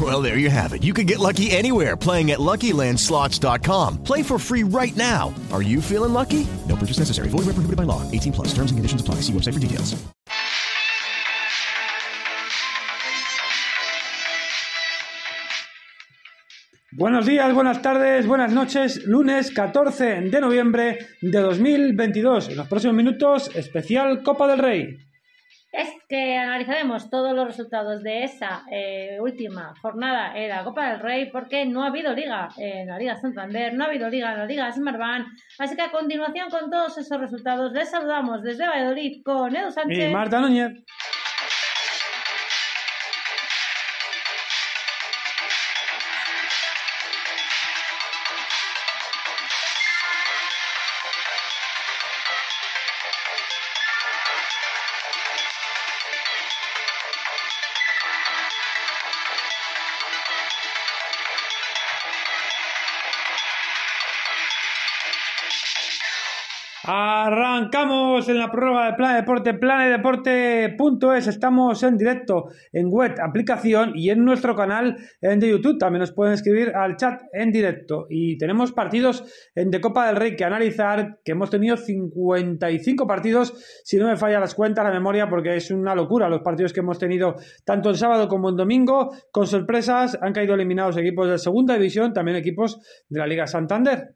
Well, there you have it. You can get lucky anywhere playing at LuckyLandSlots.com. Play for free right now. Are you feeling lucky? No purchase necessary. Void where prohibited by law. 18 plus. Terms and conditions apply. See website for details. Buenos días, buenas tardes, buenas noches. Lunes 14 de noviembre de 2022. En los próximos minutos, especial Copa del Rey. Es que analizaremos todos los resultados de esa eh, última jornada en la Copa del Rey porque no ha habido liga en la Liga Santander, no ha habido liga en la Liga Smartbank. Así que a continuación con todos esos resultados les saludamos desde Valladolid con Edu Sánchez. Y Marta Núñez. En la prueba de Plan Deporte, planedeporte.es. Estamos en directo en web, aplicación y en nuestro canal de YouTube. También nos pueden escribir al chat en directo. Y tenemos partidos de Copa del Rey que analizar, que hemos tenido 55 partidos, si no me falla las cuentas, la memoria, porque es una locura los partidos que hemos tenido tanto el sábado como el domingo. Con sorpresas, han caído eliminados equipos de segunda división, también equipos de la Liga Santander.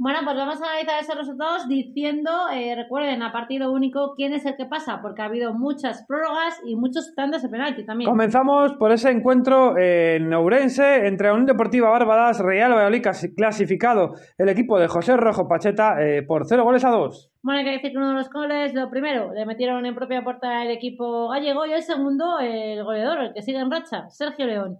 Bueno, pues vamos a analizar esos resultados diciendo, eh, recuerden, a partido único, quién es el que pasa, porque ha habido muchas prórrogas y muchos tantos de penalti también. Comenzamos por ese encuentro en Ourense entre Unión Deportiva Bárbadas, Real Valladolid clasificado el equipo de José Rojo Pacheta eh, por 0 goles a 2. Bueno, hay que decir que uno de los goles, lo primero, le metieron en propia puerta el equipo gallego y el segundo, el goleador, el que sigue en racha, Sergio León.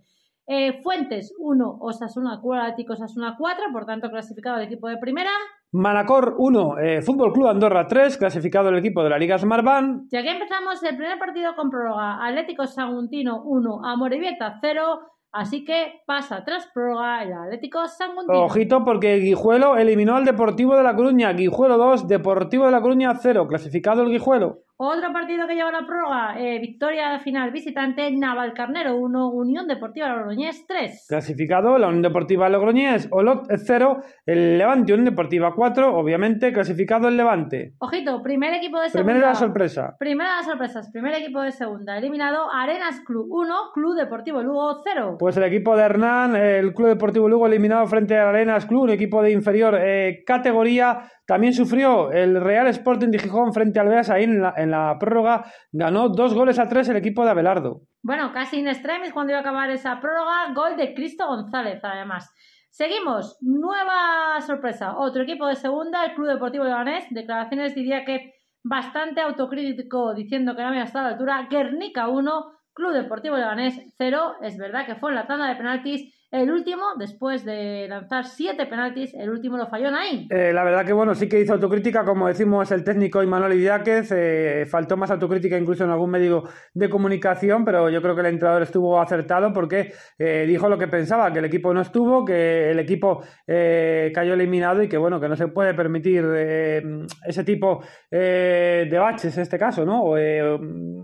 Eh, Fuentes 1, Osasuna 4, Atlético Osasuna 4, por tanto clasificado el equipo de primera. Manacor 1, eh, Fútbol Club Andorra 3, clasificado el equipo de la Liga Smartbank. Y aquí empezamos el primer partido con prórroga. Atlético Saguntino 1, Amorebieta 0. Así que pasa tras prórroga el Atlético Saguntino. Ojito porque Guijuelo eliminó al Deportivo de La Coruña. Guijuelo 2, Deportivo de La Coruña 0, clasificado el Guijuelo. Otro partido que lleva la prórroga, eh, victoria final visitante, Navalcarnero 1, Unión Deportiva Logroñés 3. Clasificado la Unión Deportiva Logroñés, Olot 0, el Levante Unión Deportiva 4, obviamente clasificado el Levante. Ojito, primer equipo de segunda. Primera sorpresa. Primera de las sorpresas, primer equipo de segunda. Eliminado Arenas Club 1, Club Deportivo Lugo 0. Pues el equipo de Hernán, el Club Deportivo Lugo eliminado frente al Arenas Club, un equipo de inferior eh, categoría. También sufrió el Real Sporting de Gijón frente al Beas ahí en la, en prórroga. Ganó dos goles a tres el equipo de Abelardo. Bueno, casi in extremis cuando iba a acabar esa prórroga. Gol de Cristo González, además. Seguimos. Nueva sorpresa. Otro equipo de segunda, el Club Deportivo Leganés. Declaraciones diría que bastante autocrítico diciendo que no había estado a la altura. Guernica 1, Club Deportivo Leganés 0. Es verdad que fue en la tanda de penaltis el último, después de lanzar siete penaltis, el último lo falló Nain. Eh, la verdad que bueno, sí que hizo autocrítica, como decimos el técnico Imanol Idiáquez, eh, faltó más autocrítica incluso en algún medio de comunicación, pero yo creo que el entrenador estuvo acertado porque eh, dijo lo que pensaba, que el equipo no estuvo, que el equipo eh, cayó eliminado y que bueno, que no se puede permitir eh, ese tipo de baches en este caso, ¿no?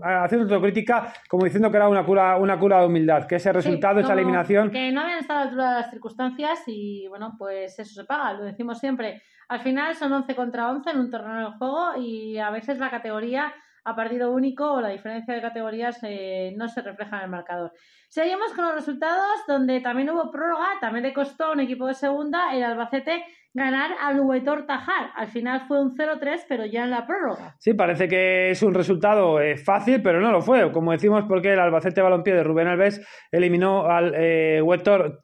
Haciendo autocrítica como diciendo que era una cura, una cura de humildad, que ese resultado, Sí, esa eliminación Que no habían estado a la altura de las circunstancias y bueno, pues eso se paga, lo decimos siempre. Al final son 11 contra 11 en un torneo de juego y a veces la categoría a partido único o la diferencia de categorías eh, no se refleja en el marcador. Seguimos con los resultados donde también hubo prórroga, también le costó a un equipo de segunda, el Albacete ganar al Huetor Tajar. Al final fue un 0-3, pero ya en la prórroga. Sí, parece que es un resultado eh, fácil, pero no lo fue. Como decimos, porque el Albacete Balompié de Rubén Alves eliminó al eh, Huetor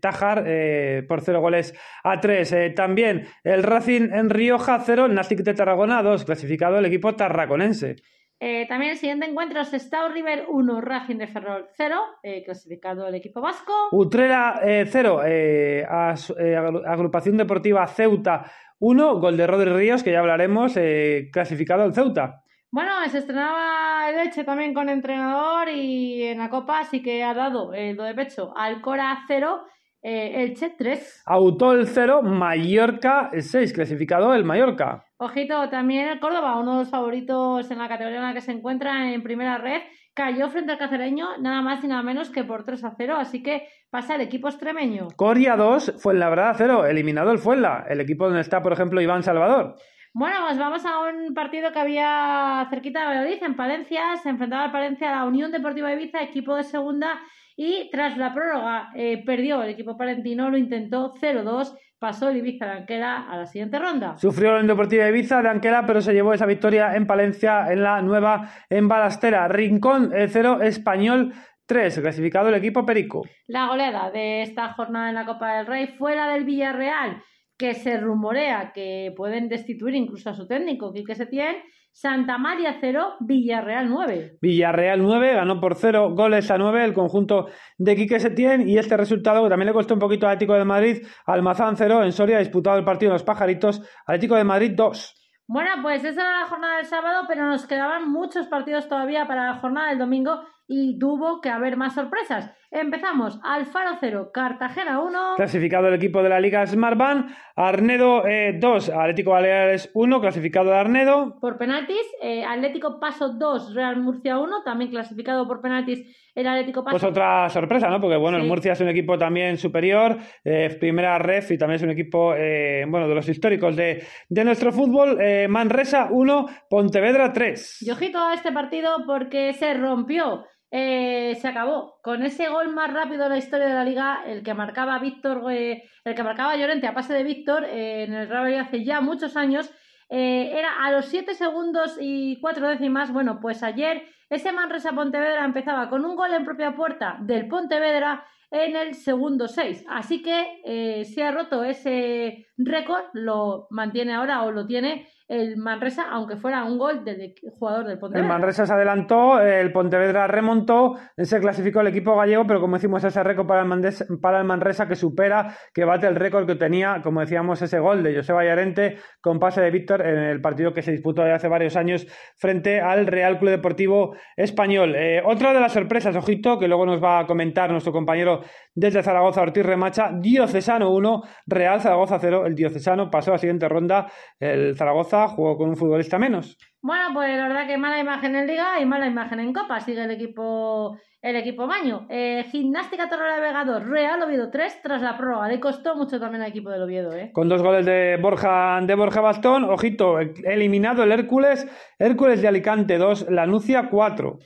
Tajar eh, por 0 goles a 3. Eh, también el Racing en Rioja 0, el Nastic de Tarragona 2, clasificado el equipo tarraconense. Eh, también el siguiente encuentro es Stau River 1, Racing de Ferrol 0, eh, clasificado el equipo vasco. Utrera 0, Agrupación Deportiva Ceuta 1, gol de Rodri Ríos, que ya hablaremos, eh, clasificado el Ceuta. Bueno, se estrenaba el Leche también con entrenador y en la Copa sí que ha dado el do de pecho Alcora 0, eh, Elche 3. Autol 0, Mallorca 6, clasificado el Mallorca. Ojito, también el Córdoba, uno de los favoritos en la categoría en la que se encuentra en primera red, cayó frente al cacereño nada más y nada menos que por 3 a 0, así que pasa el equipo extremeño. Coria 2, Fuenlabrada 0, eliminado el Fuenla, el equipo donde está, por ejemplo, Iván Salvador. Bueno, pues vamos a un partido que había cerquita de Valladolid, en Palencia. Se enfrentaba el Palencia a la Unión Deportiva Ibiza, equipo de segunda. Y tras la prórroga eh, perdió el equipo palentino, lo intentó 0-2. Pasó el Ibiza de Anquela a la siguiente ronda. Sufrió la Unión Deportiva Ibiza de Anquela, pero se llevó esa victoria en Palencia en la nueva en Balastera. Rincón 0, Español 3, clasificado el equipo Perico. La goleada de esta jornada en la Copa del Rey fue la del Villarreal que se rumorea que pueden destituir incluso a su técnico, Quique Setién. Santa María 0, Villarreal 9. Villarreal 9, ganó por 0 goles a 9 el conjunto de Quique Setién y este resultado que también le costó un poquito al Atlético de Madrid, Almazán 0, en Soria disputado el partido de los pajaritos, Atlético de Madrid 2. Bueno, pues esa era la jornada del sábado, pero nos quedaban muchos partidos todavía para la jornada del domingo y tuvo que haber más sorpresas. Empezamos, Alfaro 0, Cartagena 1. Clasificado el equipo de la Liga Smartbank, Arnedo 2, Atlético Baleares 1, clasificado de Arnedo. Por penaltis, eh, Atlético Paso 2, Real Murcia 1, también clasificado por penaltis el Atlético Paso. Pues otra sorpresa, ¿no? Porque bueno, Sí. el Murcia es un equipo también superior, eh, primera ref y también es un equipo, eh, bueno, de los históricos de, de nuestro fútbol. Eh, Manresa 1, Pontevedra 3. Y ojito a este partido porque se rompió. Eh, se acabó con ese gol más rápido de la historia de la liga, el que marcaba Víctor, eh, el que marcaba Llorente a pase de Víctor eh, en el Real Madrid hace ya muchos años. era a los 7 segundos y 4 décimas. Bueno, pues ayer ese Manresa Pontevedra empezaba con un gol en propia puerta del Pontevedra en el segundo 6. Así que se ha roto ese récord, lo mantiene ahora o lo tiene el Manresa, aunque fuera un gol del jugador del El Pontevedra. Manresa se adelantó, el Pontevedra remontó, se clasificó el equipo gallego, pero como decimos, ese récord para el, para el Manresa que supera, que bate el récord que tenía, como decíamos, ese gol de Joseba Yarente con pase de Víctor en el partido que se disputó hace varios años frente al Real Club Deportivo Español. Eh, otra de las sorpresas, ojito, que luego nos va a comentar nuestro compañero desde Zaragoza, Ortiz Remacha, Diocesano 1, Real Zaragoza 0, el Diocesano pasó a la siguiente ronda, el Zaragoza jugó con un futbolista menos. Bueno, pues la verdad que mala imagen en Liga y mala imagen en Copa. Sigue el equipo el equipo Baño. Eh, Gimnástica Torre Vega 2, Real Oviedo 3 tras la prórroga. Le costó mucho también al equipo del Oviedo, ¿eh? Con dos goles de Borja, de Borja Bastón. Ojito, eliminado el Hércules. Hércules de Alicante 2, Lanucia 4.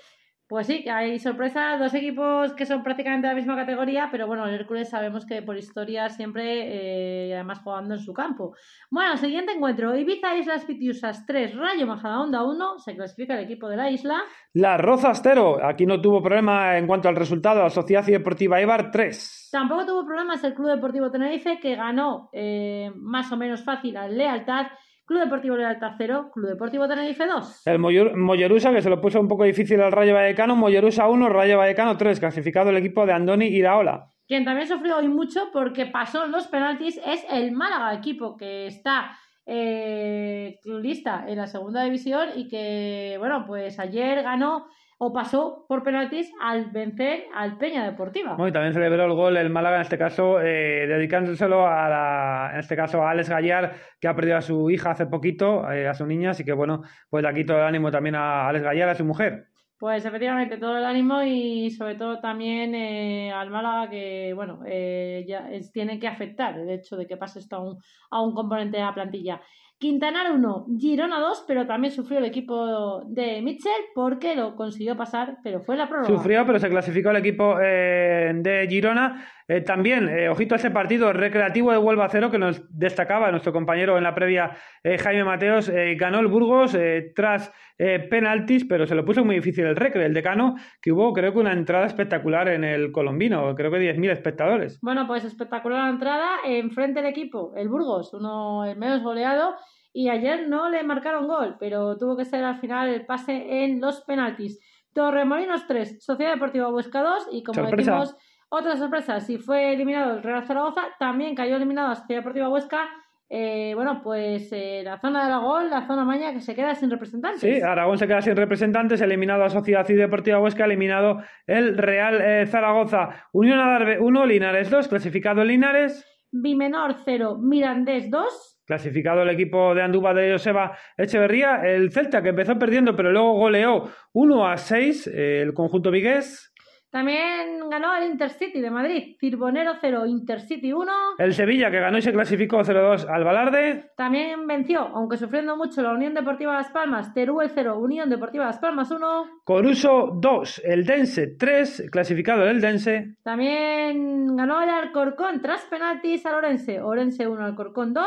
Pues sí, que hay sorpresas, dos equipos que son prácticamente de la misma categoría, pero bueno, el Hércules sabemos que por historia siempre, eh, además jugando en su campo. Bueno, siguiente encuentro, Ibiza Islas Pitiusas 3, Rayo Majadahonda 1, se clasifica el equipo de la isla. La Rozas 0. Aquí no tuvo problema en cuanto al resultado. La Sociedad Deportiva Eibar 3. Tampoco tuvo problemas el Club Deportivo Tenerife, que ganó eh, más o menos fácil al Lealtad. Club Deportivo Lealtad 0, Club Deportivo Tenerife 2. El Moller- Mollerusa, que se lo puso un poco difícil al Rayo Vallecano. Mollerusa 1, Rayo Vallecano 3. Clasificado el equipo de Andoni Iraola. Quien también sufrió hoy mucho porque pasó los penaltis es el Málaga, equipo que está eh, lista en la segunda división y que, bueno, pues ayer ganó o pasó por penaltis al vencer al Peña Deportiva. Bueno, y también celebró el gol el Málaga, en este caso, eh, dedicándoselo a la, en este caso a Alex Gallar, que ha perdido a su hija hace poquito, eh, a su niña, así que bueno, pues le quito el ánimo también a Alex Gallar, a su mujer. Pues efectivamente todo el ánimo y sobre todo también eh, al Málaga que, bueno, eh, ya es- tiene que afectar el hecho de que pase esto a un, a un componente de la plantilla. Quintanar 1, Girona 2, pero también sufrió el equipo de Mitchell porque lo consiguió pasar, pero fue la prórroga. Sufrió, pero se clasificó el equipo eh, de Girona. Eh, también, eh, ojito a ese partido recreativo de Huelva Cero que nos destacaba nuestro compañero en la previa, eh, Jaime Mateos. ganó el Burgos tras penaltis, pero se lo puso muy difícil el recre, el decano, que hubo creo que una entrada espectacular en el colombino, creo que 10.000 espectadores. Bueno, pues espectacular la entrada. Enfrente del equipo, el Burgos, uno el menos goleado. Y ayer no le marcaron gol, pero tuvo que ser al final el pase en los penaltis. Torremolinos 3, Sociedad Deportiva Huesca 2. Y como Sorpresa. decimos, otra sorpresa, si fue eliminado el Real Zaragoza, también cayó eliminado la Sociedad Deportiva Huesca. Eh, bueno, pues eh, la zona de Aragón, la zona maña que se queda sin representantes. Sí, Aragón se queda sin representantes, eliminado a Sociedad Deportiva Huesca, eliminado el Real eh, Zaragoza. Unión Adarve 1, Linares 2, clasificado el Linares. Bimenor 0, Mirandés 2. Clasificado el equipo de Andúba de Joseba Echeverría, el Celta que empezó perdiendo pero luego goleó 1 a 6 eh, el conjunto vigués. También ganó el Intercity de Madrid, Cirbonero 0, Intercity 1. El Sevilla que ganó y se clasificó 0-2 al Balarde. También venció, aunque sufriendo mucho, la Unión Deportiva Las Palmas, Teruel 0, Unión Deportiva Las Palmas 1. Coruso 2, el Dense 3, clasificado el Dense. También ganó el Alcorcón tras penaltis al Orense, Orense 1, Alcorcón 2.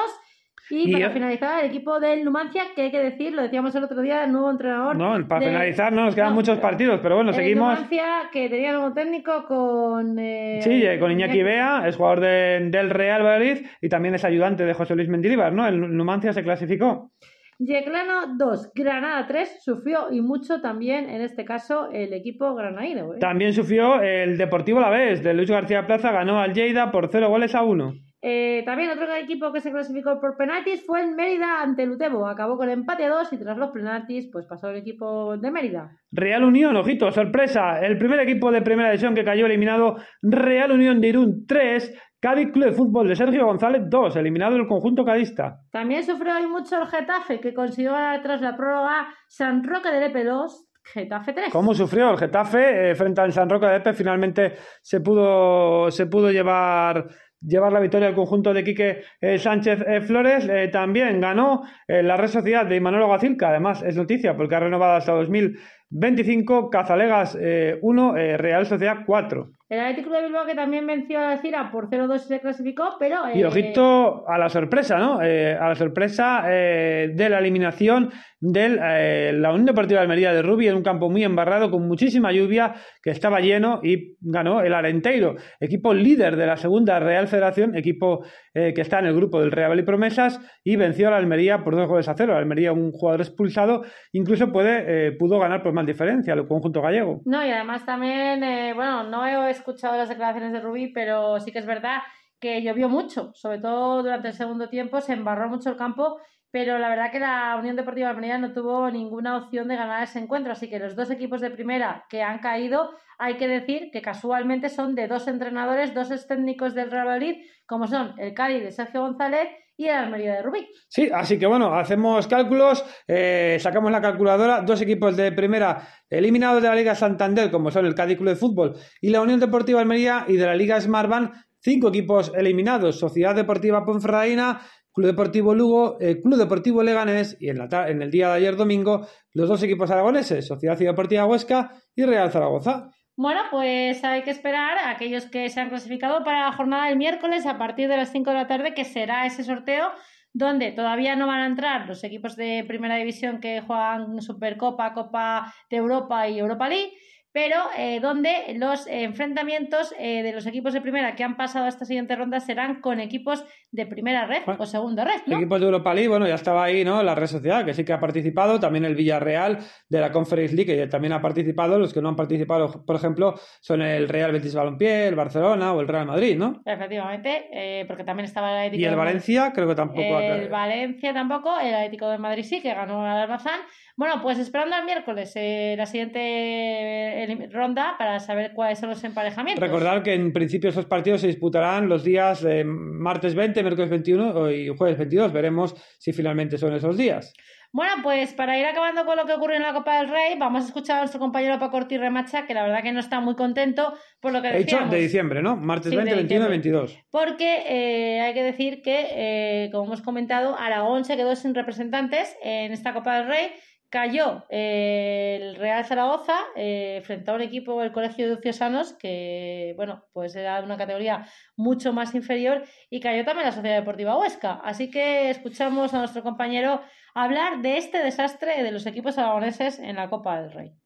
Y, Y para finalizar, el equipo del Numancia, que hay que decir, lo decíamos el otro día, el nuevo entrenador. No, para de- finalizar no nos quedan No, muchos partidos, pero bueno, el seguimos. Numancia, que tenía nuevo técnico con. eh, Sí, eh, con Iñaki Bea, es jugador de- del Real Valladolid y también es ayudante de José Luis Mendilibar, ¿no? El Numancia se clasificó. Yeclano 2, Granada 3, sufrió y mucho también, en este caso, el equipo granaíno. ¿eh? También sufrió el Deportivo La Vez, de Luis García Plaza, ganó al Lleida por 0 goles a 1. Eh, también otro equipo que se clasificó por penaltis fue el Mérida ante el Utebo. Acabó con empate a 2 y tras los penaltis, pues pasó el equipo de Mérida. Real Unión, ojito, sorpresa. El primer equipo de primera división que cayó eliminado, Real Unión de Irún 3, Cádiz Club de Fútbol de Sergio González 2, eliminado el conjunto cadista. También sufrió hoy mucho el Getafe, que consiguió ganar tras la prórroga San Roque de Lepelos, Getafe 3. ¿Cómo sufrió el Getafe eh, frente al San Roque de Epe? Finalmente se pudo, se pudo llevar, llevar la victoria al conjunto de Quique eh, Sánchez eh, Flores. Eh, también ganó la Red Sociedad de Manuel Alguacil, que además es noticia porque ha renovado hasta 2025, Cazalegas 1, Real Sociedad 4. El Atlético de Bilbao que también venció a la Cira por 0-2 y se clasificó, pero... Y eh, ojito a la sorpresa, ¿no? Eh, a la sorpresa eh, de la eliminación de la Unión Deportiva de Almería de Rubí en un campo muy embarrado con muchísima lluvia que estaba lleno y ganó el Arenteiro, equipo líder de la segunda Real Federación, equipo eh, que está en el grupo del Real y Promesas y venció a la Almería por dos goles a cero. La Almería un jugador expulsado, incluso puede, eh, pudo ganar por más diferencia el conjunto gallego. No, y además también, eh, bueno, no he escuchado las declaraciones de Rubí, pero sí que es verdad que llovió mucho, sobre todo durante el segundo tiempo, se embarró mucho el campo, pero la verdad que la Unión Deportiva Almería no tuvo ninguna opción de ganar ese encuentro, así que los dos equipos de primera que han caído, hay que decir que casualmente son de dos entrenadores, dos técnicos del Real Madrid, como son el Cádiz de Sergio González y Almería de Rubí. Sí, así que bueno, hacemos cálculos, eh, sacamos la calculadora, dos equipos de primera eliminados de la Liga Santander, como son el Cádiz Club de Fútbol y la Unión Deportiva Almería, y de la Liga Smartbank, cinco equipos eliminados, Sociedad Deportiva Ponferradina, Club Deportivo Lugo, eh, Club Deportivo Leganés y en, la en el día de ayer domingo los dos equipos aragoneses, Sociedad Deportiva Huesca y Real Zaragoza. Bueno, pues hay que esperar a aquellos que se han clasificado para la jornada del miércoles a partir de las 5 de la tarde, que será ese sorteo donde todavía no van a entrar los equipos de primera división que juegan Supercopa, Copa de Europa y Europa League, pero eh, donde los eh, enfrentamientos eh, de los equipos de primera que han pasado a esta siguiente ronda serán con equipos de primera red Bueno, o segunda red, ¿no? Equipos de Europa League, bueno, ya estaba ahí, ¿no? La red social, que sí que ha participado, también el Villarreal de la Conference League, que también ha participado. Los que no han participado, por ejemplo, son el Real Betis Balompié, el Barcelona o el Real Madrid, ¿no? Efectivamente, eh, porque también estaba el Atlético Y el. Valencia, creo que tampoco ha El Valencia tampoco, el Atlético de Madrid sí, que ganó al Almazán. Bueno, pues esperando al miércoles eh, la siguiente eh, ronda para saber cuáles son los emparejamientos. Recordar que en principio esos partidos se disputarán los días eh, martes 20, miércoles 21 y jueves 22. Veremos si finalmente son esos días. Bueno, pues para ir acabando con lo que ocurre en la Copa del Rey, vamos a escuchar a nuestro compañero Paco Ortiz Remacha, que la verdad que no está muy contento por lo que He dicho de diciembre, ¿no? Martes Sí, 20, de 21 y diciembre. 22. Porque eh, hay que decir que, como hemos comentado, Aragón se quedó sin representantes en esta Copa del Rey. Cayó eh, el Real Zaragoza eh, frente a un equipo del Colegio de Ciosanos que, bueno, pues era una categoría mucho más inferior y cayó también la Sociedad Deportiva Huesca. Así que escuchamos a nuestro compañero hablar de este desastre de los equipos aragoneses en la Copa del Rey.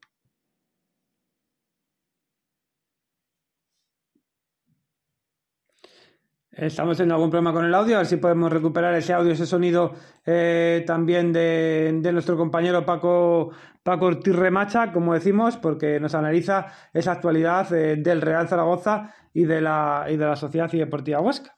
Estamos teniendo algún problema con el audio, a ver si podemos recuperar ese audio, ese sonido eh, también de, de nuestro compañero Paco, Paco Ortiz Remacha, como decimos, porque nos analiza esa actualidad eh, del Real Zaragoza y de la, y de la Sociedad y Deportiva Huesca.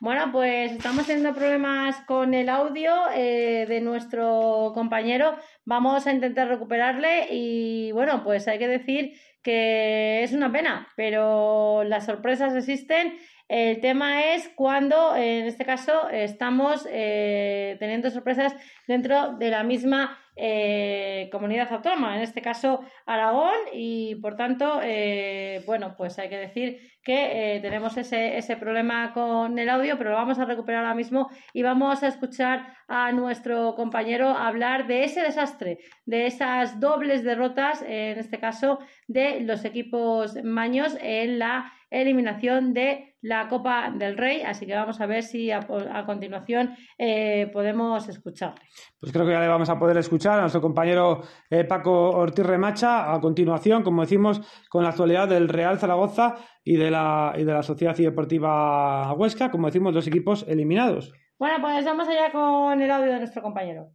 Bueno, pues estamos teniendo problemas con el audio eh, de nuestro compañero. Vamos a intentar recuperarle y bueno, pues hay que decir que es una pena, pero las sorpresas existen. El tema es cuando, en este caso, estamos eh, teniendo sorpresas dentro de la misma eh, comunidad autónoma, en este caso Aragón, y por tanto, eh, bueno, pues hay que decir que tenemos ese, ese problema con el audio, pero lo vamos a recuperar ahora mismo y vamos a escuchar a nuestro compañero hablar de ese desastre, de esas dobles derrotas, en este caso, de los equipos maños en la eliminación de la Copa del Rey. Así que vamos a ver si a, a continuación eh, podemos escucharle. Pues creo que ya le vamos a poder escuchar a nuestro compañero eh, Paco Ortiz Remacha a continuación, como decimos, con la actualidad del Real Zaragoza y de la, y de la Sociedad Deportiva Huesca, como decimos, dos equipos eliminados. Bueno, pues vamos allá con el audio de nuestro compañero.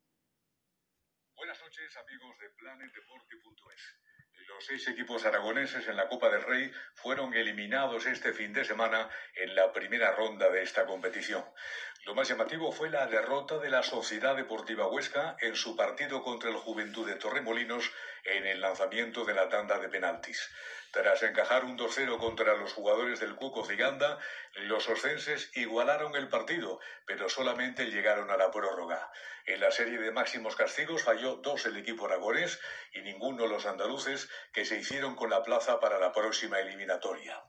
Buenas noches, amigos de planetdeporte.es. Los seis equipos aragoneses en la Copa del Rey fueron eliminados este fin de semana en la primera ronda de esta competición. Lo más llamativo fue la derrota de la Sociedad Deportiva Huesca en su partido contra el Juventud de Torremolinos en el lanzamiento de la tanda de penaltis. Tras encajar un 2-0 contra los jugadores del Cuco Ciganda, los oscenses igualaron el partido, pero solamente llegaron a la prórroga. En la serie de máximos castigos falló dos el equipo aragonés y ninguno los andaluces que se hicieron con la plaza para la próxima eliminatoria.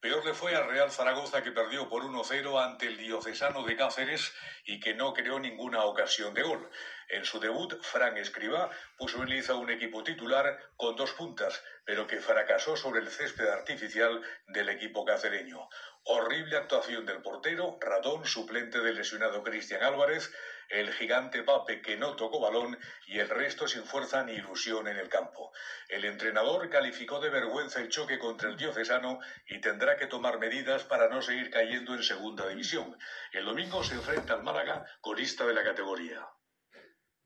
Peor le fue al Real Zaragoza que perdió por 1-0 ante el diocesano de Cáceres y que no creó ninguna ocasión de gol. En su debut, Fran Escribá puso en liza un equipo titular con dos puntas, pero que fracasó sobre el césped artificial del equipo cacereño. Horrible actuación del portero, ratón, suplente del lesionado Cristian Álvarez, el gigante Pape que no tocó balón y el resto sin fuerza ni ilusión en el campo. El entrenador calificó de vergüenza el choque contra el diocesano y tendrá que tomar medidas para no seguir cayendo en segunda división. El domingo se enfrenta al Málaga, colista de la categoría.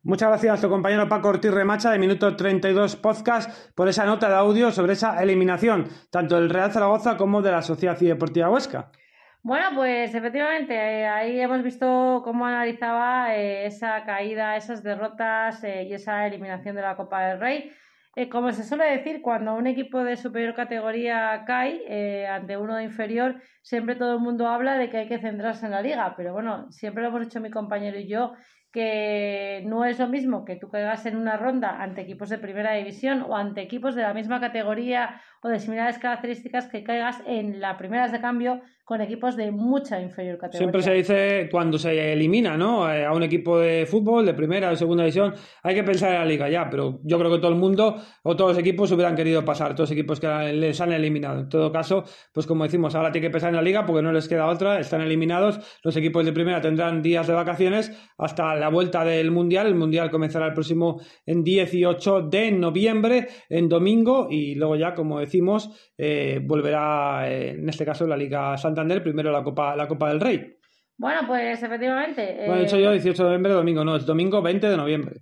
Muchas gracias a nuestro compañero Paco Ortiz Remacha de Minuto 32 Podcast por esa nota de audio sobre esa eliminación, tanto del Real Zaragoza como de la Sociedad Deportiva Huesca. Bueno, pues efectivamente, eh, ahí hemos visto cómo analizaba eh, esa caída, esas derrotas eh, y esa eliminación de la Copa del Rey. Como se suele decir, cuando un equipo de superior categoría cae ante uno de inferior, siempre todo el mundo habla de que hay que centrarse en la liga, pero bueno, siempre lo hemos dicho mi compañero y yo, que no es lo mismo que tú caigas en una ronda ante equipos de primera división o ante equipos de la misma categoría o de similares características que caigas en la primeras de cambio con equipos de mucha inferior categoría. Siempre se dice cuando se elimina ¿no? Eh, a un equipo de fútbol de primera o segunda división, hay que pensar en la liga ya, pero yo creo que todo el mundo o todos los equipos hubieran querido pasar, todos los equipos que les han eliminado. En todo caso, pues como decimos, ahora tiene que pensar en la liga porque no les queda otra, están eliminados, los equipos de primera tendrán días de vacaciones hasta la vuelta del Mundial, el Mundial comenzará el próximo en 18 de noviembre, en domingo, y luego ya, como decimos, eh, volverá eh, en este caso la Liga Santander, primero la Copa, la Copa del Rey. Bueno, pues efectivamente. Bueno, he dicho yo 18 de noviembre, domingo, no, es domingo 20 de noviembre.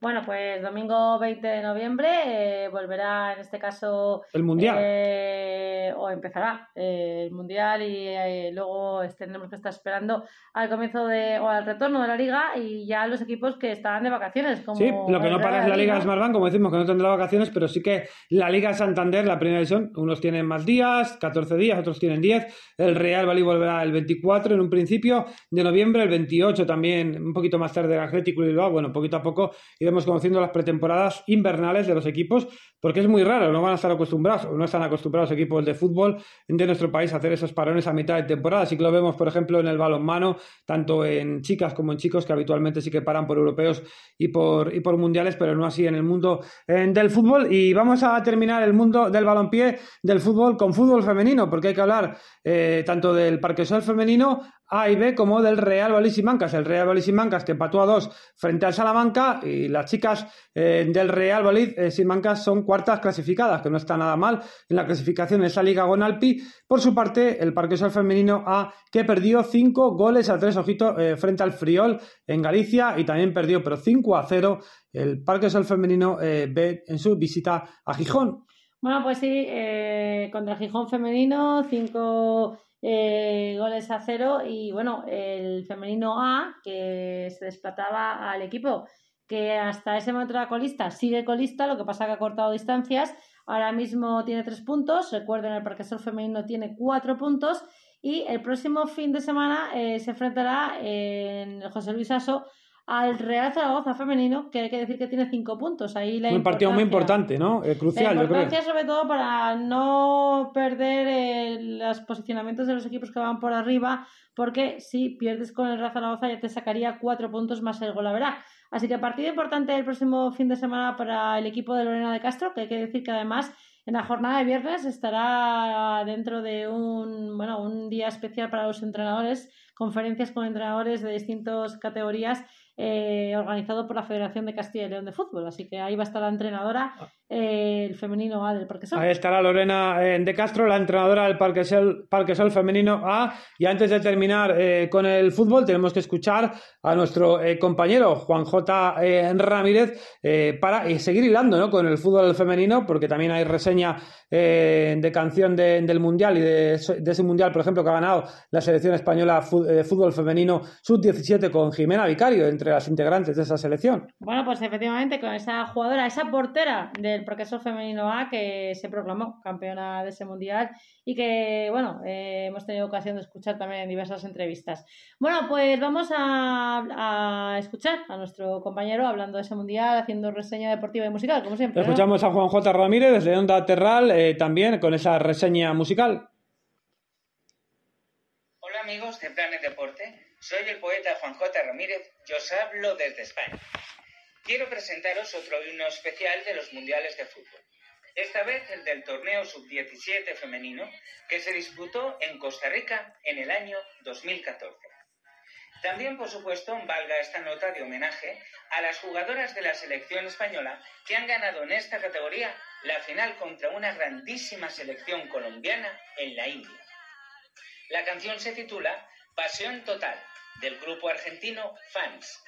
Bueno, pues domingo 20 de noviembre eh, volverá en este caso El Mundial. eh, o empezará eh, el mundial y eh, luego tendremos que estar esperando al comienzo de o al retorno de la liga y ya los equipos que estarán de vacaciones. Como Sí, lo que no para es la Liga ¿no? Smartbank, como decimos, que no tendrá vacaciones, pero sí que la Liga Santander, la primera división, unos tienen más días, 14 días, otros tienen 10. El Real Valladolid volverá el 24 en un principio de noviembre, el 28 también, un poquito más tarde el Atlético y Bilbao. Bueno, poquito a poco iremos conociendo las pretemporadas invernales de los equipos, porque es muy raro, no van a estar acostumbrados, o no están acostumbrados equipos de fútbol de nuestro país a hacer esos parones a mitad de temporada. Así que lo vemos, por ejemplo, en el balonmano, tanto en chicas como en chicos, que habitualmente sí que paran por europeos y por, y por mundiales, pero no así en el mundo eh, del fútbol. Y vamos a terminar el mundo del balompié, del fútbol, con fútbol femenino, porque hay que hablar eh, tanto del Parque Sol femenino A y B como del Real Valladolid Simancas. El Real Valladolid Simancas que empató a dos frente al Salamanca y las chicas eh, del Real Valladolid eh, Simancas son cuartas clasificadas, que no está nada mal en la clasificación de esa liga Gonalpi. Por su parte, el Parque Sol femenino A que perdió cinco goles a tres ojitos eh, frente al Friol en Galicia y también perdió, pero 5 a 0 el Parque Sol femenino eh, B en su visita a Gijón. Bueno, pues sí, eh, contra Gijón femenino, cinco eh, goles a cero y bueno, el femenino A que se desplataba al equipo que hasta ese momento era colista, sigue colista, lo que pasa que ha cortado distancias, ahora mismo tiene tres puntos, recuerden el Parque Sol femenino tiene cuatro puntos y el próximo fin de semana eh, se enfrentará en el José Luis Aso al Real Zaragoza femenino, que hay que decir que tiene cinco puntos. Ahí la Un partido muy importancia- importante, ¿no? Eh, crucial, la yo creo. importancia sobre todo para no perder eh, los posicionamientos de los equipos que van por arriba, porque si pierdes con el Real Zaragoza ya te sacaría cuatro puntos más el gol, la verdad. Así que partido importante el próximo fin de semana para el equipo de Lorena de Castro, que hay que decir que además en la jornada de viernes estará dentro de un, bueno, un día especial para los entrenadores, conferencias con entrenadores de distintas categorías eh, organizado por la Federación de Castilla y León de Fútbol. Así que ahí va a estar la entrenadora, eh, el femenino A del Parque Sol. Ahí estará Lorena eh, de Castro, la entrenadora del Parque Sol, femenino A. Y antes de terminar eh, con el fútbol, tenemos que escuchar a nuestro eh, compañero Juan J. Ramírez para seguir hilando ¿no? con el fútbol femenino, porque también hay reseña de canción de- del Mundial y de, de ese Mundial, por ejemplo, que ha ganado la selección española de fútbol femenino sub-17 con Jimena Vicario, entre las integrantes de esa selección. Bueno, pues efectivamente con esa jugadora, esa portera del Parque Sol femenino A que se proclamó campeona de ese mundial y que, bueno, eh, hemos tenido ocasión de escuchar también en diversas entrevistas. Bueno, pues vamos a, a escuchar a nuestro compañero hablando de ese mundial, haciendo reseña deportiva y musical, como siempre. ¿no? Escuchamos a Juan J. Ramírez desde Onda Terral eh, también con esa reseña musical. Amigos de Planet Deporte, soy el poeta Juan J. Ramírez y os hablo desde España. Quiero presentaros otro himno especial de los Mundiales de Fútbol. Esta vez el del torneo sub-17 femenino que se disputó en Costa Rica en el año 2014. También, por supuesto, valga esta nota de homenaje a las jugadoras de la selección española que han ganado en esta categoría la final contra una grandísima selección colombiana en la India. La canción se titula Pasión Total, del grupo argentino Fans.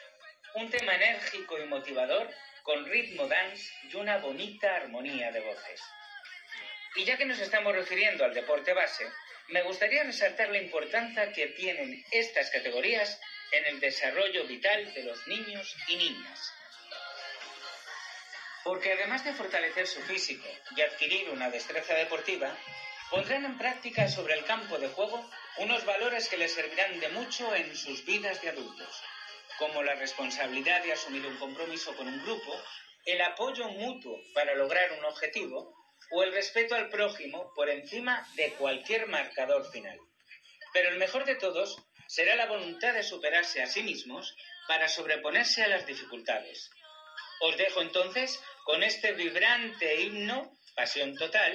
Un tema enérgico y motivador con ritmo dance y una bonita armonía de voces. Y ya que nos estamos refiriendo al deporte base, me gustaría resaltar la importancia que tienen estas categorías en el desarrollo vital de los niños y niñas. Porque además de fortalecer su físico y adquirir una destreza deportiva, pondrán en práctica sobre el campo de juego unos valores que les servirán de mucho en sus vidas de adultos, como la responsabilidad de asumir un compromiso con un grupo, el apoyo mutuo para lograr un objetivo o el respeto al prójimo por encima de cualquier marcador final. Pero el mejor de todos será la voluntad de superarse a sí mismos para sobreponerse a las dificultades. Os dejo entonces con este vibrante himno, Pasión Total,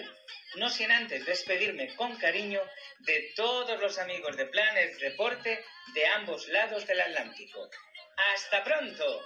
no sin antes despedirme con cariño de todos los amigos de Planes Deporte de ambos lados del Atlántico. ¡Hasta pronto!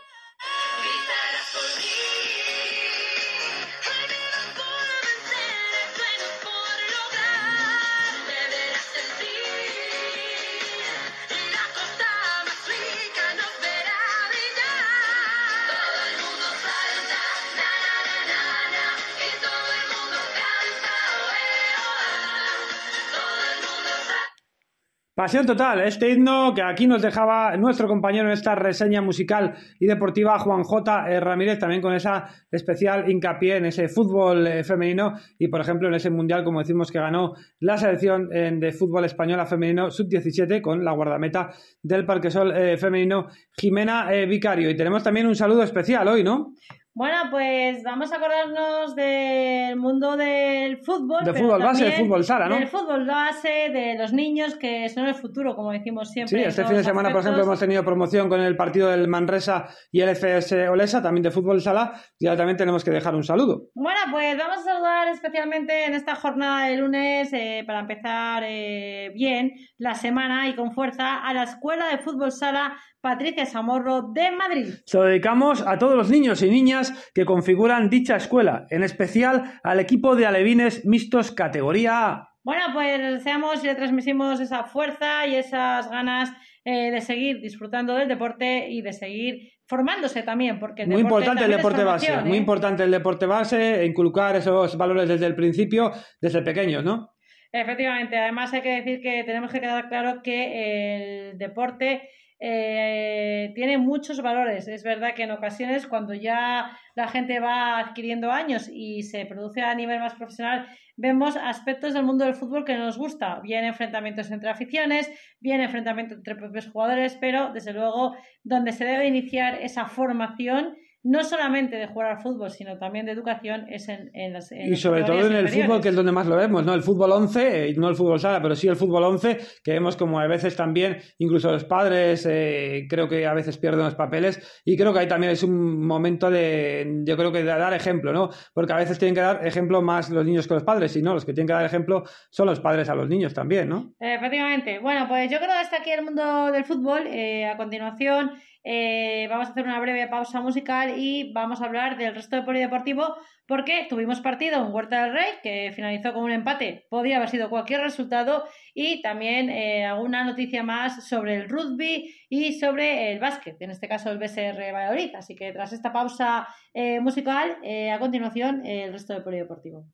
Pasión total, este himno que aquí nos dejaba nuestro compañero en esta reseña musical y deportiva, Juan J. Eh, Ramírez, también con esa especial hincapié en ese fútbol eh, femenino y, por ejemplo, en ese mundial, como decimos, que ganó la selección eh, de fútbol española femenino sub-17 con la guardameta del Parquesol femenino, Jimena Vicario. Y tenemos también un saludo especial hoy, ¿no? Bueno, pues vamos a acordarnos del mundo del fútbol. Del fútbol base, del fútbol sala, ¿no? Del fútbol base, de los niños que son el futuro, como decimos siempre. Sí, este fin de semana, por ejemplo, hemos tenido promoción con el partido del Manresa y el FS Olesa, también de fútbol sala, y ahora también tenemos que dejar un saludo. Bueno, pues vamos a saludar especialmente en esta jornada de lunes, eh, para empezar eh, bien la semana y con fuerza, a la Escuela de Fútbol Sala Patricia Samorro de Madrid. Se lo dedicamos a todos los niños y niñas que configuran dicha escuela, en especial al equipo de alevines mixtos categoría A. Bueno, pues deseamos y le transmitimos esa fuerza y esas ganas eh, de seguir disfrutando del deporte y de seguir formándose también, porque muy importante el deporte base, muy ¿eh? importante el deporte base, inculcar esos valores desde el principio, desde pequeños, ¿no? Efectivamente, además hay que decir que tenemos que quedar claro que el deporte eh, tiene muchos valores. Es verdad que en ocasiones cuando ya la gente va adquiriendo años y se produce a nivel más profesional, vemos aspectos del mundo del fútbol que nos gusta. Bien enfrentamientos entre aficiones, bien enfrentamientos entre propios jugadores, pero desde luego donde se debe iniciar esa formación no solamente de jugar al fútbol, sino también de educación, es en, en las. y sobre todo en el fútbol, que es donde más lo vemos, ¿no? El fútbol 11, eh, no el fútbol sala, pero sí el fútbol 11, que vemos como a veces también, incluso los padres, eh, creo que a veces pierden los papeles, y creo que ahí también es un momento de, yo creo que de dar ejemplo, ¿no? Porque a veces tienen que dar ejemplo más los niños que los padres, y no, los que tienen que dar ejemplo son los padres a los niños también, ¿no? Efectivamente. Bueno, pues yo creo que hasta aquí el mundo del fútbol. Eh, a continuación. Eh, vamos a hacer una breve pausa musical y vamos a hablar del resto del polideportivo porque tuvimos partido en Huerta del Rey que finalizó con un empate, podía haber sido cualquier resultado y también eh, alguna noticia más sobre el rugby y sobre el básquet, en este caso el BSR Valladolid. Así que tras esta pausa eh, musical, a continuación el resto del polideportivo.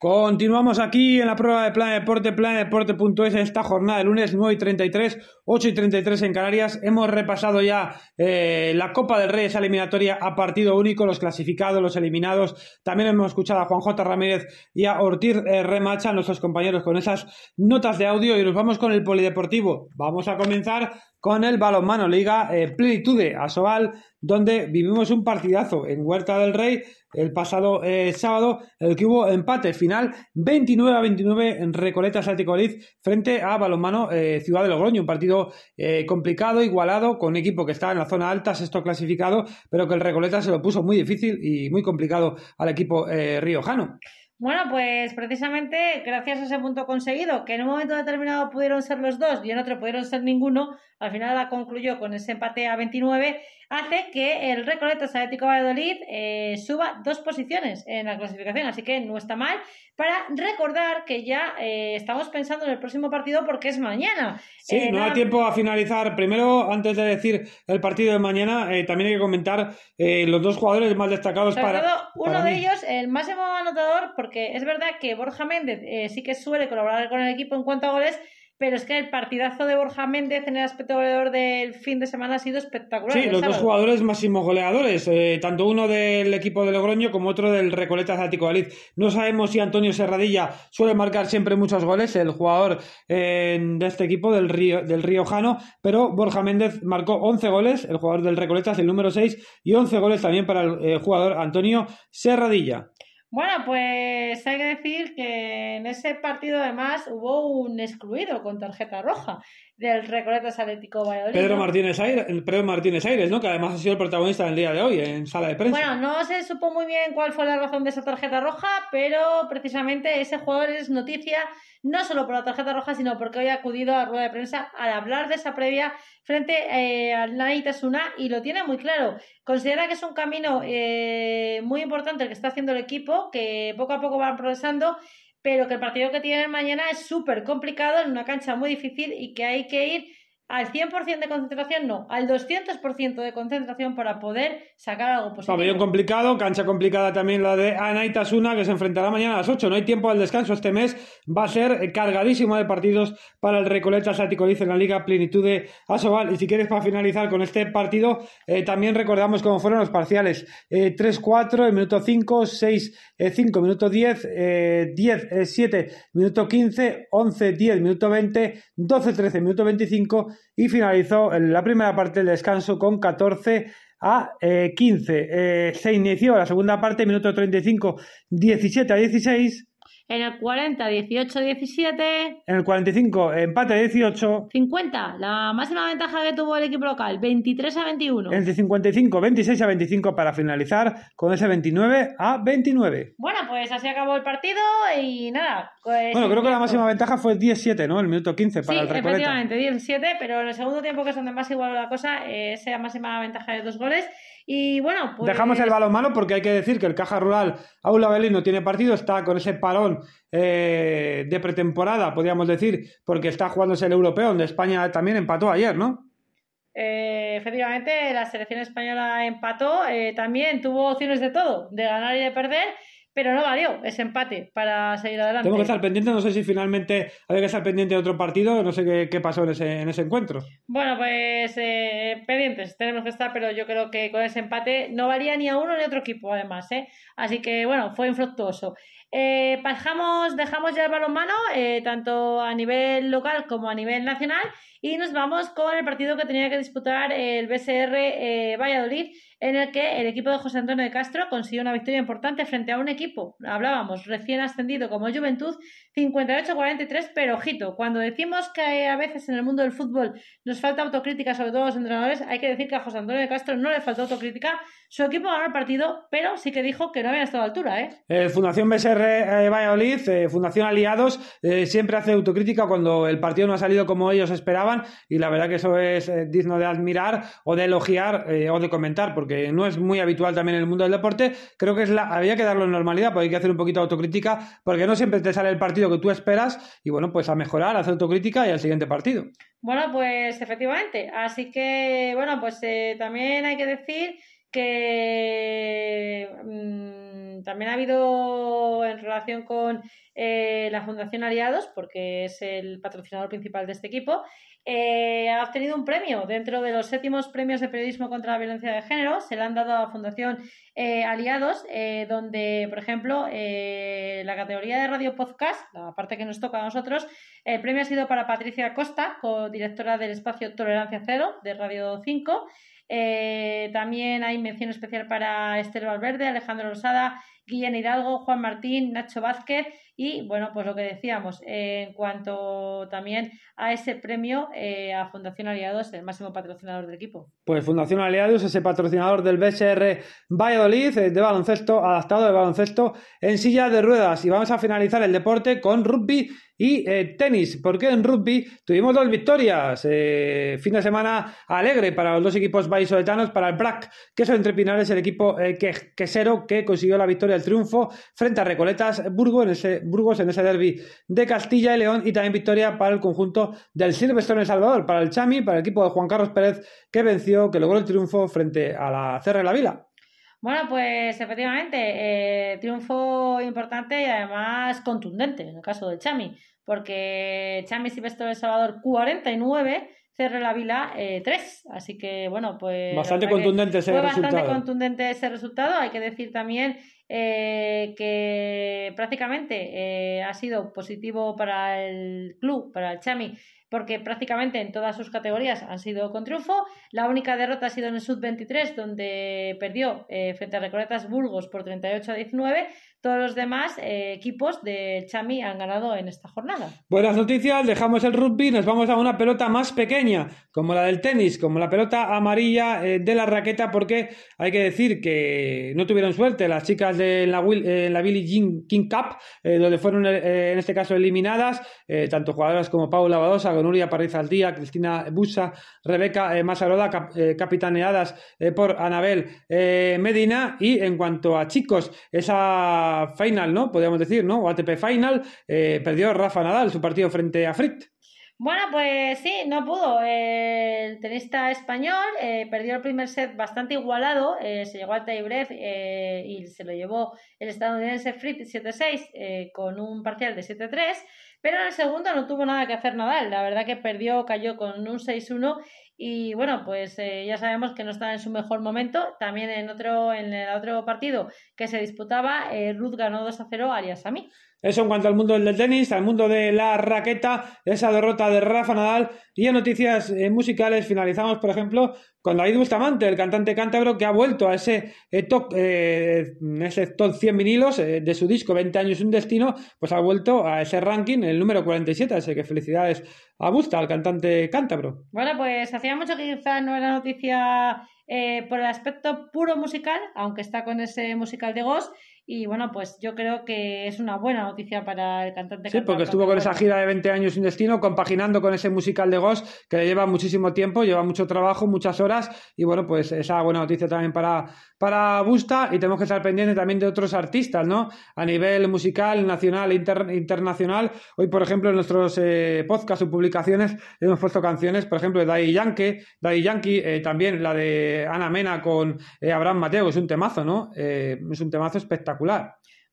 Continuamos aquí en la prueba de Plan Deporte, planedeporte.es, en esta jornada de lunes 9 y 33, 8 y 33 en Canarias. Hemos repasado ya eh, la Copa del Rey, esa eliminatoria a partido único, los clasificados, los eliminados. También hemos escuchado a Juan J. Ramírez y a Ortiz eh, Remacha, nuestros compañeros, con esas notas de audio y nos vamos con el polideportivo. Vamos a comenzar con el balonmano Liga eh, Plenitude Asobal, donde vivimos un partidazo en Huerta del Rey el pasado eh, sábado, el que hubo empate final 29 a 29 en Recoleta Atlético frente a balonmano eh, Ciudad de Logroño, un partido eh, complicado, igualado, con un equipo que estaba en la zona alta, sexto clasificado, pero que el Recoleta se lo puso muy difícil y muy complicado al equipo riojano. Bueno, pues precisamente gracias a ese punto conseguido, que en un momento determinado pudieron ser los dos y en otro pudieron ser ninguno, al final la concluyó con ese empate a 29, hace que el Recoletas Atlético Valladolid eh, suba dos posiciones en la clasificación, así que no está mal. Para recordar que ya eh, estamos pensando en el próximo partido porque es mañana. Sí, eh, no da tiempo a finalizar. Primero, antes de decir el partido de mañana, también hay que comentar los dos jugadores más destacados para. Todo, uno de ellos, el máximo anotador, porque es verdad que Borja Méndez sí que suele colaborar con el equipo en cuanto a goles pero es que el partidazo de Borja Méndez en el aspecto goleador del fin de semana ha sido espectacular. Sí, los dos jugadores máximos goleadores, eh, tanto uno del equipo de Logroño como otro del Recoleta Atlético de No sabemos si Antonio Serradilla suele marcar siempre muchos goles, el jugador eh, de este equipo del, Río, del Riojano, pero Borja Méndez marcó 11 goles, el jugador del Recoleta es el número 6, y 11 goles también para el eh, jugador Antonio Serradilla. Bueno, pues hay que decir que en ese partido además hubo un excluido con tarjeta roja del Recoletas Atlético Valladolid. Pedro Martínez, Aires, Pedro Martínez Aires, ¿no? Que además ha sido el protagonista del día de hoy en sala de prensa. Bueno, no se supo muy bien cuál fue la razón de esa tarjeta roja, pero precisamente ese jugador es noticia no solo por la tarjeta roja, sino porque hoy ha acudido a la rueda de prensa al hablar de esa previa frente eh, al Nani Tasuna y lo tiene muy claro. Considera que es un camino eh, muy importante el que está haciendo el equipo, que poco a poco van progresando pero que el partido que tienen mañana es súper complicado en una cancha muy difícil y que hay que ir al 100% de concentración, no, al 200% de concentración para poder sacar algo positivo. Pabellón complicado, cancha complicada también la de Anaitasuna, que se enfrentará mañana a las 8. No hay tiempo al descanso. Este mes va a ser cargadísimo de partidos para el Recoleta Atlético Lice en la Liga Plenitud de Asobal. Y si quieres, para finalizar con este partido, eh, también recordamos cómo fueron los parciales: eh, 3-4, minuto 5, 6-5, minuto 10, 10-7, minuto 15, 11-10, minuto 20, 12-13, minuto 25 y finalizó la primera parte del descanso con 14 a 15. Eh, se inició la segunda parte, minuto 35, 17 a 16. En el 40, 18-17. En el 45, empate 18. 50, la máxima ventaja que tuvo el equipo local, 23 a 21. En el 55, 26 a 25 para finalizar con ese 29 a 29. Bueno, pues así acabó el partido y nada. Pues bueno, creo que la máxima ventaja fue 17, ¿no? El minuto 15 para sí, el Recoleta. efectivamente, 17, pero en el segundo tiempo, que es donde más igual la cosa, eh, esa máxima ventaja de dos goles. Y bueno, pues. Dejamos el balón malo porque hay que decir que el Caja Rural Aula Belén no tiene partido, está con ese parón eh, de pretemporada, podríamos decir, porque está jugándose el europeo, donde España también empató ayer, ¿no? Eh, efectivamente, la selección española empató, eh, también tuvo opciones de todo, de ganar y de perder, pero no valió ese empate para seguir adelante. Tengo que estar pendiente, no sé si finalmente había que estar pendiente de otro partido, no sé qué, qué pasó en ese, en ese encuentro. Bueno, pues eh, pendientes tenemos que estar, pero yo creo que con ese empate no valía ni a uno ni a otro equipo, además, ¿eh? Así que bueno, fue infructuoso. Eh, pasamos, dejamos ya el balonmano, eh, tanto a nivel local como a nivel nacional, y nos vamos con el partido que tenía que disputar el BSR eh, Valladolid, en el que el equipo de José Antonio de Castro consiguió una victoria importante frente a un equipo, hablábamos, recién ascendido como Juventud, 58-43, pero ojito, cuando decimos que a veces en el mundo del fútbol nos falta autocrítica, sobre todo los entrenadores, hay que decir que a José Antonio de Castro no le faltó autocrítica, su equipo ganó el partido, pero sí que dijo que no había estado a altura, ¿eh? Eh, Fundación BSR eh, Valladolid, eh, Fundación Aliados, eh, siempre hace autocrítica cuando el partido no ha salido como ellos esperaban y la verdad que eso es eh, digno de admirar o de elogiar o de comentar porque no es muy habitual también en el mundo del deporte. Creo que es la, había que darlo en normalidad, porque hay que hacer un poquito de autocrítica porque no siempre te sale el partido que tú esperas y bueno, pues a mejorar, a hacer autocrítica y al siguiente partido. Bueno, pues efectivamente. Así que, bueno, pues eh, también hay que decir que mm, también ha habido en relación con eh, la Fundación Aliados, porque es el patrocinador principal de este equipo, eh, ha obtenido un premio dentro de los séptimos premios de periodismo contra la violencia de género. Se le han dado a Fundación eh, Aliados, eh, donde, por ejemplo, la categoría de radio podcast, la parte que nos toca a nosotros, el premio ha sido para Patricia Costa, co-directora del espacio Tolerancia Cero de Radio 5. Eh, también hay mención especial para Esther Valverde, Alejandro Rosada, Guillén Hidalgo, Juan Martín, Nacho Vázquez y bueno, pues lo que decíamos, en cuanto también a ese premio eh, a Fundación Aliados, el máximo patrocinador del equipo. Pues Fundación Aliados, ese patrocinador del BSR Valladolid eh, de baloncesto, adaptado de baloncesto en silla de ruedas. Y vamos a finalizar el deporte con rugby y eh, tenis, porque en rugby tuvimos dos victorias. Eh, fin de semana alegre para los dos equipos vallisoletanos, para el BRAC, que son entre Pinares, el equipo eh, que, quesero que consiguió la victoria, el triunfo frente a Recoletas Burgos en ese, Burgos en ese derby de Castilla y León, y también victoria para el conjunto del Silvestre en El Salvador, para el Chami, para el equipo de Juan Carlos Pérez, que venció, que logró el triunfo frente a la Cerre de la Vila. Bueno, pues efectivamente, eh, triunfo importante y además contundente en el caso del Chami, porque Chami Silvestre del Salvador 49, Cerre la Vila eh, 3. Así que, bueno, pues. Bastante contundente ese fue resultado. bastante contundente ese resultado. Hay que decir también eh, que prácticamente eh, ha sido positivo para el club, para el Chami, porque prácticamente en todas sus categorías han sido con triunfo. La única derrota ha sido en el Sud-23, donde perdió eh, frente a Recoletas Burgos por 38 a 19. Todos los demás eh, equipos de Chami han ganado en esta jornada. Buenas noticias, dejamos el rugby, nos vamos a una pelota más pequeña, como la del tenis, como la pelota amarilla eh, de la raqueta, porque hay que decir que no tuvieron suerte las chicas de la, Will- eh, la Billie Jean King Cup, eh, donde fueron eh, en este caso eliminadas eh, tanto jugadoras como Paula Badosa, Gonuria Parrizaldía, Cristina Busa, Rebeca eh, Masaroda, eh, capitaneadas eh, por Anabel eh, Medina. Y en cuanto a chicos, esa final, ¿no? Podríamos decir, ¿no? O ATP Final, perdió Rafa Nadal su partido frente a Fritz. Bueno, pues sí, no pudo. El tenista español perdió el primer set bastante igualado, se llegó al tiebreak eh, y se lo llevó el estadounidense Fritz 7-6 eh, con un parcial de 7-3, pero en el segundo no tuvo nada que hacer Nadal. La verdad que perdió, cayó con un 6-1 y bueno, pues eh, ya sabemos que no estaba en su mejor momento. También en otro, en el otro partido que se disputaba, eh, Ruth ganó 2-0 a Arias Sami. Eso en cuanto al mundo del tenis, al mundo de la raqueta, esa derrota de Rafa Nadal. Y en noticias eh, musicales finalizamos, por ejemplo, con David Bustamante, el cantante cántabro que ha vuelto a ese, eh, top, eh, ese top 100 vinilos eh, de su disco 20 años un destino, pues ha vuelto a ese ranking, el número 47. Así que felicidades a Busta, al cantante cántabro. Bueno, pues hacía mucho que quizás no era noticia eh, por el aspecto puro musical, aunque está con ese musical de Ghost. Y bueno, pues yo creo que es una buena noticia para el cantante. Sí, porque estuvo con esa gira de 20 años sin destino, compaginando con ese musical de Ghost, que le lleva muchísimo tiempo, lleva mucho trabajo, muchas horas, y bueno, pues esa buena noticia también para, para Busta, y tenemos que estar pendientes también de otros artistas, ¿no? A nivel musical, nacional e inter- internacional. Hoy, por ejemplo, en nuestros eh, podcasts o publicaciones hemos puesto canciones, por ejemplo, de Daddy Yankee, Daddy Yankee eh, también la de Ana Mena con eh, Abraham Mateo, que es un temazo, ¿no? Eh, es un temazo espectacular.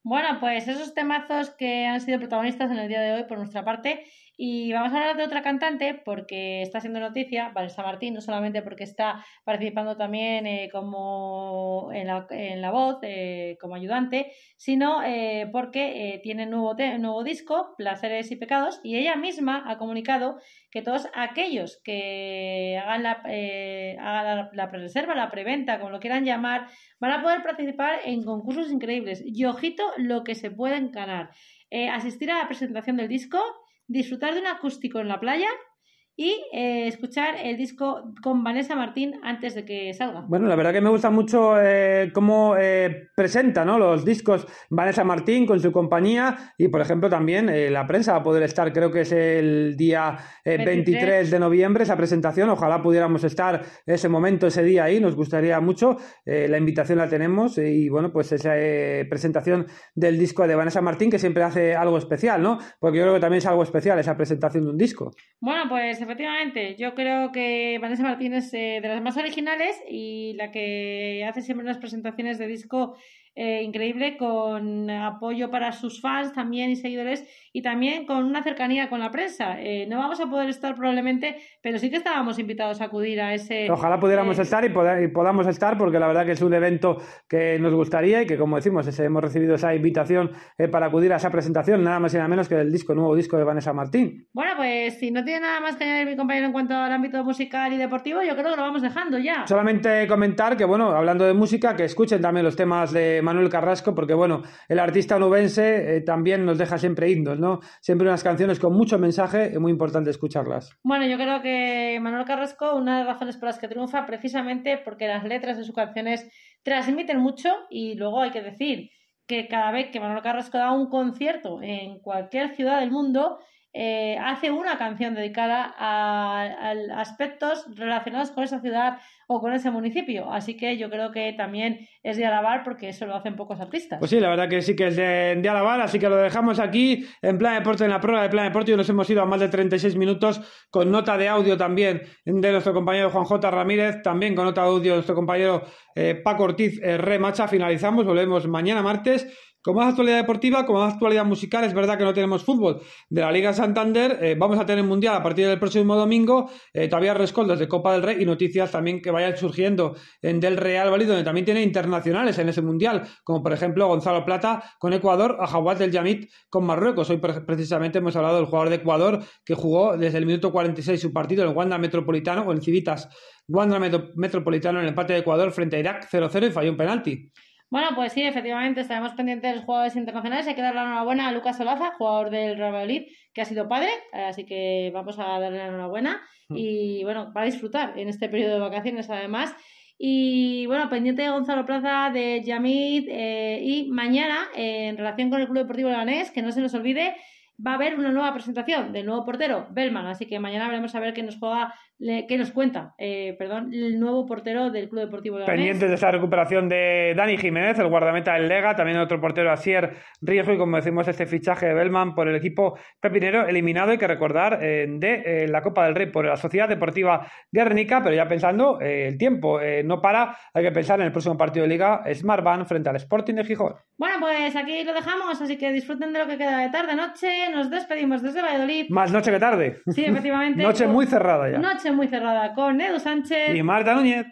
Bueno, pues esos temazos que han sido protagonistas en el día de hoy por nuestra parte. Y vamos a hablar de otra cantante porque está siendo noticia, Vanessa Martín, no solamente porque está participando también eh, como en la, en la voz, eh, como ayudante, sino eh, porque tiene nuevo, nuevo disco, Placeres y Pecados, y ella misma ha comunicado que todos aquellos que hagan la, hagan la, la la preventa, como lo quieran llamar, van a poder participar en concursos increíbles. Y ojito lo que se pueden ganar. Asistir a la presentación del disco, disfrutar de un acústico en la playa y eh, escuchar el disco con Vanessa Martín antes de que salga. Bueno, la verdad que me gusta mucho eh, cómo eh, presenta ¿no? los discos Vanessa Martín con su compañía y, por ejemplo, también la prensa va a poder estar, creo que es el día eh, 23. 23 de noviembre esa presentación. Ojalá pudiéramos estar ese momento, ese día ahí, nos gustaría mucho. La invitación la tenemos y, bueno, pues esa eh, presentación del disco de Vanessa Martín que siempre hace algo especial, ¿no? Porque yo creo que también es algo especial esa presentación de un disco. Bueno, pues efectivamente, yo creo que Vanessa Martín es eh, de las más originales y la que hace siempre unas presentaciones de disco eh, increíble con apoyo para sus fans también y seguidores y también con una cercanía con la prensa. Eh, no vamos a poder estar probablemente, pero sí que estábamos invitados a acudir a ese... Ojalá pudiéramos eh, estar y, poda- y podamos estar, porque la verdad que es un evento que nos gustaría y que, como decimos, hemos recibido esa invitación para acudir a esa presentación, nada más y nada menos que del disco, nuevo disco de Vanessa Martín. Bueno, pues si no tiene nada más que añadir mi compañero en cuanto al ámbito musical y deportivo, yo creo que lo vamos dejando ya. Solamente comentar que, bueno, hablando de música, que escuchen también los temas de Manuel Carrasco, porque, bueno, el artista nubense eh, también nos deja siempre himnos, ¿no? Siempre unas canciones con mucho mensaje, es muy importante escucharlas. Bueno, yo creo que Manuel Carrasco, una de las razones por las que triunfa, precisamente porque las letras de sus canciones transmiten mucho y luego hay que decir que cada vez que Manuel Carrasco da un concierto en cualquier ciudad del mundo, eh, hace una canción dedicada a, aspectos relacionados con esa ciudad o con ese municipio. Así que yo creo que también es de alabar porque eso lo hacen pocos artistas. Pues sí, la verdad que sí que es de, de alabar, así que lo dejamos aquí en Plan Deporte, en la prueba de Plan Deporte, y nos hemos ido a más de 36 minutos con nota de audio también de nuestro compañero Juan J. Ramírez, también con nota de audio de nuestro compañero eh, Paco Ortiz eh, Remacha. Finalizamos, volvemos mañana martes. Con más actualidad deportiva, con más actualidad musical, es verdad que no tenemos fútbol de la Liga Santander. eh, vamos a tener Mundial a partir del próximo domingo. eh, todavía rescoldos de Copa del Rey y noticias también que vayan surgiendo en del Real Valladolid, donde también tiene internacionales en ese Mundial, como por ejemplo Gonzalo Plata con Ecuador, a Jawad del Yamit con Marruecos. Hoy pre- precisamente hemos hablado del jugador de Ecuador que jugó desde el minuto 46 su partido en Wanda Metropolitano o en Civitas Wanda Metro- Metropolitano en el empate de Ecuador frente a Irak 0-0 y falló un penalti. Bueno, pues sí, efectivamente, estaremos pendientes de los jugadores internacionales. Hay que darle la enhorabuena a Lucas Olaza, jugador del Real Valladolid, que ha sido padre, así que vamos a darle la enhorabuena. Y bueno, va a disfrutar en este periodo de vacaciones, además. Y bueno, pendiente de Gonzalo Plaza, de Yamid eh, y mañana, eh, en relación con el Club Deportivo Leganés, que no se nos olvide, va a haber una nueva presentación del nuevo portero, Bellman. Así que mañana veremos a ver qué nos juega, le- qué nos cuenta, eh, perdón, el nuevo portero del Club Deportivo Leganés. Pendientes de esa recuperación de Dani Jiménez, el guardameta del Lega, también otro portero Asier Riesgo y como decimos este fichaje de Bellman por el equipo pepinero eliminado, hay que recordar, eh, de eh, la Copa del Rey por la Sociedad Deportiva Guernica, pero ya pensando eh, el tiempo, no para, hay que pensar en el próximo partido de Liga Smartbank frente al Sporting de Gijón. Bueno, pues aquí lo dejamos, así que disfruten de lo que queda de tarde-noche. Nos despedimos desde Valladolid. Más noche que tarde. Sí, efectivamente. noche muy cerrada ya. Muy cerrada con Edu Sánchez. Y Marta Núñez.